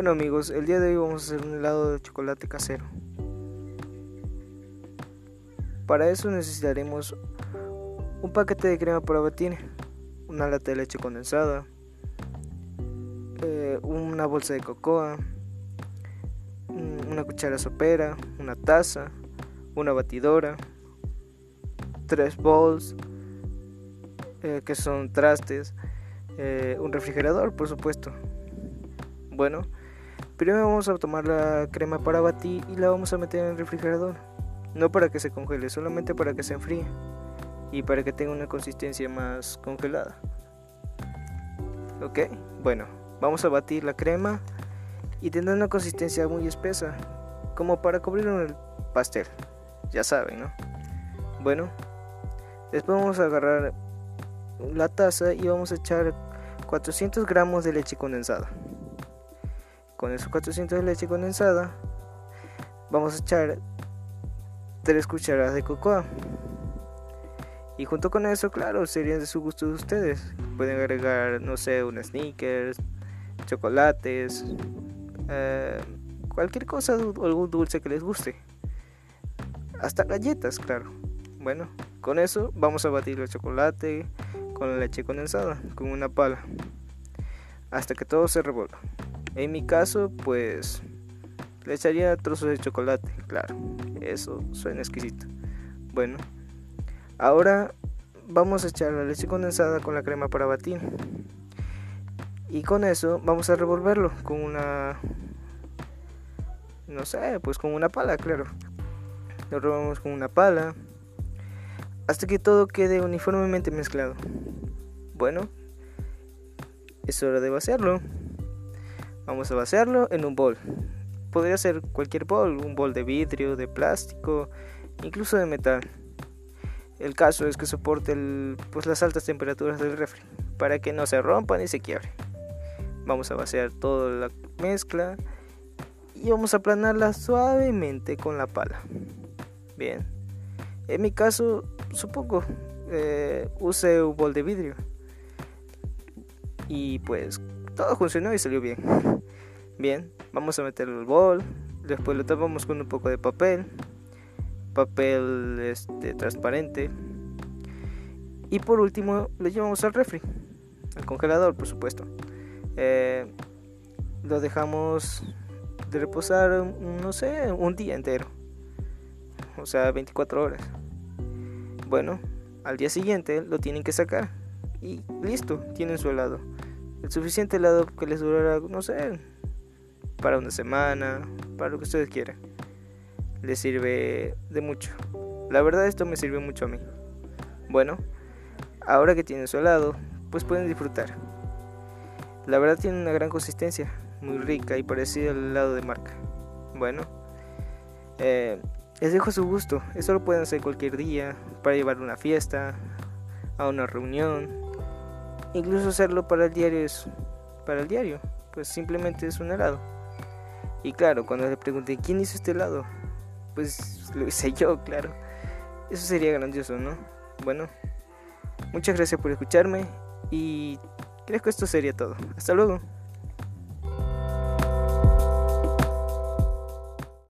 Bueno amigos, el día de hoy vamos a hacer un helado de chocolate casero. Para eso necesitaremos un paquete de crema para batir, una lata de leche condensada, eh, una bolsa de cocoa, una cuchara sopera, una taza, una batidora, tres bowls, eh, que son trastes, eh, un refrigerador, por supuesto. Bueno, primero vamos a tomar la crema para batir y la vamos a meter en el refrigerador. No para que se congele, solamente para que se enfríe y para que tenga una consistencia más congelada. Ok, bueno, vamos a batir la crema y tendrá una consistencia muy espesa, como para cubrir un pastel. Ya saben, ¿no? Bueno, después vamos a agarrar la taza y vamos a echar 400 gramos de leche condensada. Con esos 400 de leche condensada vamos a echar 3 cucharadas de cocoa. Y junto con eso, claro, sería de su gusto de ustedes. Pueden agregar, no sé, un sneakers, chocolates, eh, cualquier cosa algún dulce que les guste. Hasta galletas, claro. Bueno, con eso vamos a batir el chocolate con la leche condensada, con una pala, hasta que todo se revuelva. En mi caso, pues le echaría trozos de chocolate, claro, eso suena exquisito. Bueno, ahora vamos a echar la leche condensada con la crema para batir. Y con eso vamos a revolverlo con una no sé, pues con una pala, claro. Lo revolvemos con una pala hasta que todo quede uniformemente mezclado. Bueno, es hora de vaciarlo. Vamos a vaciarlo en un bol. Podría ser cualquier bol, un bol de vidrio, de plástico, incluso de metal. El caso es que soporte pues las altas temperaturas del refri para que no se rompa ni se quiebre. Vamos a vaciar toda la mezcla y vamos a aplanarla suavemente con la pala. Bien. En mi caso supongo, eh, use un bol de vidrio. Y pues todo funcionó y salió bien. Bien, vamos a meterlo el bol. Después lo tapamos con un poco de papel. Papel este, transparente. Y por último lo llevamos al refri. Al congelador, por supuesto. Eh, lo dejamos de reposar, no sé, un día entero. O sea, 24 horas. Bueno, al día siguiente lo tienen que sacar y listo, tienen su helado. El suficiente helado que les durará, no sé, para una semana, para lo que ustedes quieran. Les sirve de mucho. La verdad esto me sirve mucho a mí. Bueno, ahora que tienen su helado, pues pueden disfrutar. La verdad tiene una gran consistencia, muy rica y parecida al helado de marca. Bueno, eh, les dejo a su gusto, eso lo pueden hacer cualquier día, para llevar a una fiesta, a una reunión, incluso hacerlo para el diario es para el diario, pues simplemente es un helado. Y claro, cuando le pregunté quién hizo este helado, pues lo hice yo, claro. Eso sería grandioso, ¿no? Bueno, muchas gracias por escucharme y creo que esto sería todo. Hasta luego.